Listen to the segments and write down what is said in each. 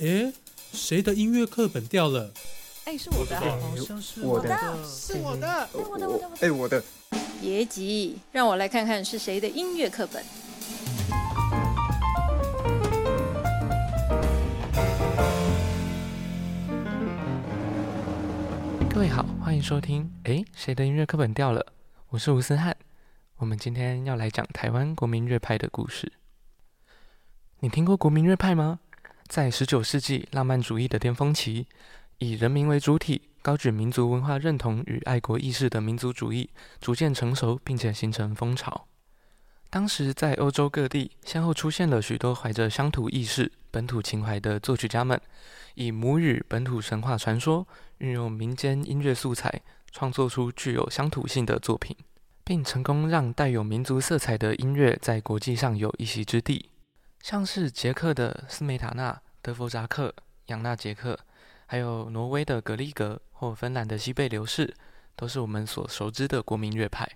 诶，谁的音乐课本掉了？哎，是我的啊，好像是我的是我的。哎，我的，我的，我的。哎，我的。别急，让我来看看是谁的音乐课本。各位好，欢迎收听。哎，谁的音乐课本掉了？我是吴思翰。我们今天要来讲台湾国民乐派的故事。你听过国民乐派吗？在十九世纪浪漫主义的巅峰期，以人民为主体、高举民族文化认同与爱国意识的民族主义逐渐成熟，并且形成风潮。当时在欧洲各地先后出现了许多怀着乡土意识、本土情怀的作曲家们，以母语本土神话传说，运用民间音乐素材，创作出具有乡土性的作品。并成功让带有民族色彩的音乐在国际上有一席之地，像是捷克的斯梅塔纳、德弗扎克、扬纳杰克，还有挪威的格里格或芬兰的西贝流士，都是我们所熟知的国民乐派。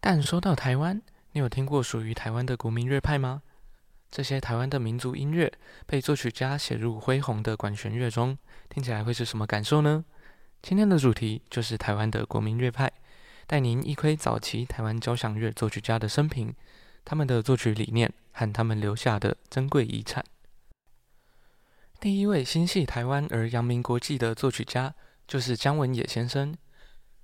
但说到台湾，你有听过属于台湾的国民乐派吗？这些台湾的民族音乐被作曲家写入恢宏的管弦乐中，听起来会是什么感受呢？今天的主题就是台湾的国民乐派。带您一窥早期台湾交响乐作曲家的生平，他们的作曲理念和他们留下的珍贵遗产。第一位心系台湾而扬名国际的作曲家，就是姜文野先生。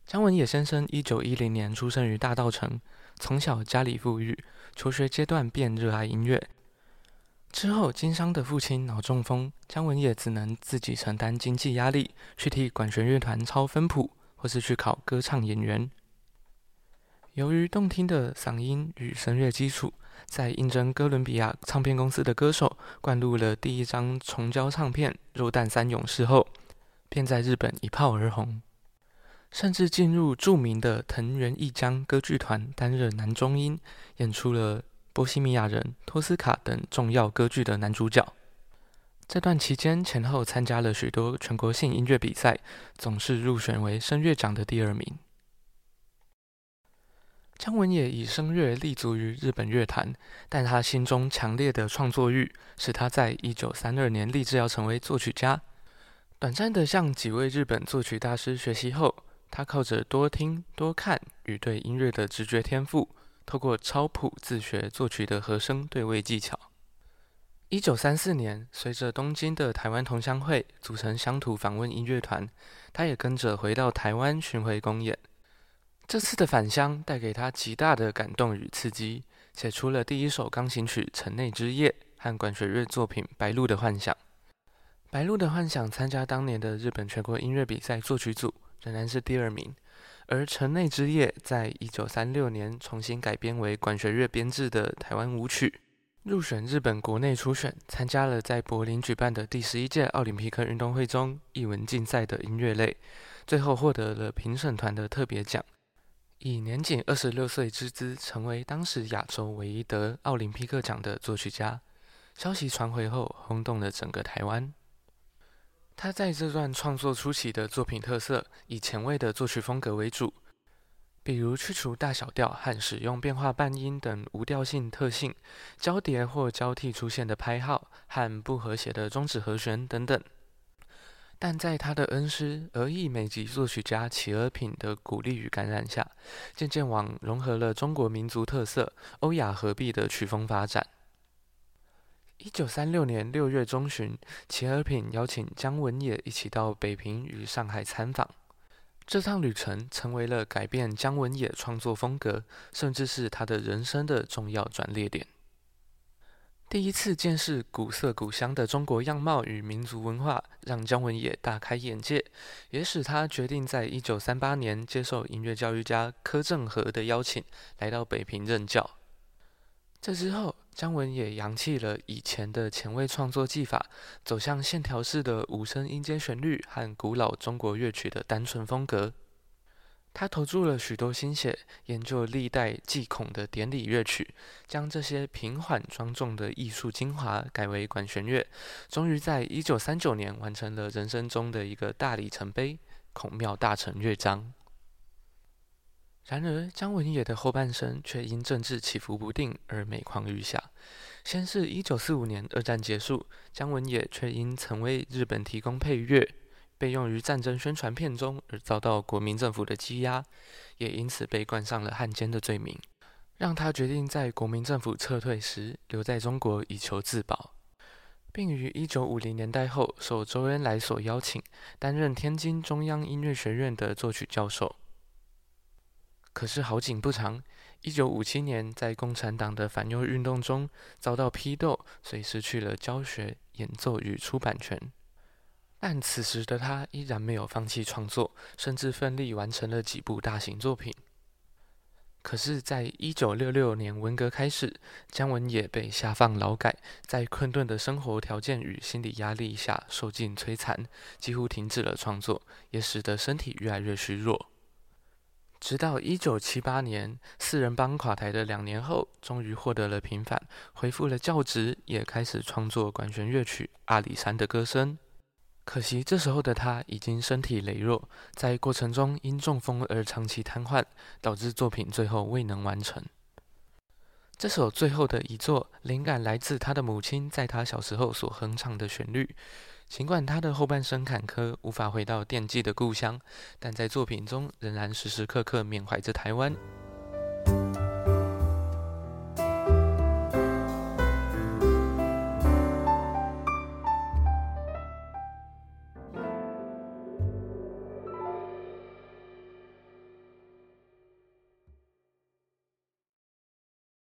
姜文野先生一九一零年出生于大稻城，从小家里富裕，求学阶段便热爱音乐。之后经商的父亲脑中风，姜文也只能自己承担经济压力，去替管弦乐团抄分谱，或是去考歌唱演员。由于动听的嗓音与声乐基础，在应征哥伦比亚唱片公司的歌手灌入了第一张重胶唱片《肉蛋三勇士》后，便在日本一炮而红，甚至进入著名的藤原义江歌剧团担任男中音，演出了《波西米亚人》《托斯卡》等重要歌剧的男主角。这段期间前后参加了许多全国性音乐比赛，总是入选为声乐奖的第二名。姜文也以声乐立足于日本乐坛，但他心中强烈的创作欲使他在一九三二年立志要成为作曲家。短暂的向几位日本作曲大师学习后，他靠着多听多看与对音乐的直觉天赋，透过抄谱自学作曲的和声对位技巧。一九三四年，随着东京的台湾同乡会组成乡土访问音乐团，他也跟着回到台湾巡回公演。这次的返乡带给他极大的感动与刺激，写出了第一首钢琴曲《城内之夜》和管弦乐作品《白鹭的幻想》。《白鹭的幻想》参加当年的日本全国音乐比赛作曲组，仍然是第二名。而《城内之夜》在一九三六年重新改编为管弦乐编制的台湾舞曲，入选日本国内初选，参加了在柏林举办的第十一届奥林匹克运动会中艺文竞赛的音乐类，最后获得了评审团的特别奖。以年仅二十六岁之姿，成为当时亚洲唯一得奥林匹克奖的作曲家。消息传回后，轰动了整个台湾。他在这段创作初期的作品特色，以前卫的作曲风格为主，比如去除大小调和使用变化半音等无调性特性，交叠或交替出现的拍号和不和谐的终止和弦等等。但在他的恩师俄裔美籍作曲家齐尔品的鼓励与感染下，渐渐往融合了中国民族特色、欧亚合璧的曲风发展。一九三六年六月中旬，齐尔品邀请姜文也一起到北平与上海参访。这趟旅程成为了改变姜文也创作风格，甚至是他的人生的重要转捩点。第一次见识古色古香的中国样貌与民族文化，让姜文也大开眼界，也使他决定在一九三八年接受音乐教育家柯正和的邀请，来到北平任教。这之后，姜文也扬弃了以前的前卫创作技法，走向线条式的五声音阶旋律和古老中国乐曲的单纯风格。他投注了许多心血，研究历代祭孔的典礼乐曲，将这些平缓庄重的艺术精华改为管弦乐，终于在一九三九年完成了人生中的一个大里程碑《孔庙大成乐章》。然而，姜文也的后半生却因政治起伏不定而每况愈下。先是一九四五年二战结束，姜文也却因曾为日本提供配乐，被用于战争宣传片中而遭到国民政府的羁押，也因此被冠上了汉奸的罪名，让他决定在国民政府撤退时留在中国以求自保，并于一九五零年代后受周恩来所邀请，担任天津中央音乐学院的作曲教授。可是好景不长。一九五七年，在共产党的反右运动中遭到批斗，所以失去了教学、演奏与出版权。但此时的他依然没有放弃创作，甚至奋力完成了几部大型作品。可是，在一九六六年文革开始，姜文也被下放劳改，在困顿的生活条件与心理压力下受尽摧残，几乎停止了创作，也使得身体越来越虚弱。直到一九七八年，四人帮垮台的两年后，终于获得了平反，恢复了教职，也开始创作管弦乐曲《阿里山的歌声》。可惜这时候的他已经身体羸弱，在过程中因中风而长期瘫痪，导致作品最后未能完成。这首最后的一作，灵感来自他的母亲在他小时候所哼唱的旋律。尽管他的后半生坎坷，无法回到惦记的故乡，但在作品中仍然时时刻刻缅怀着台湾。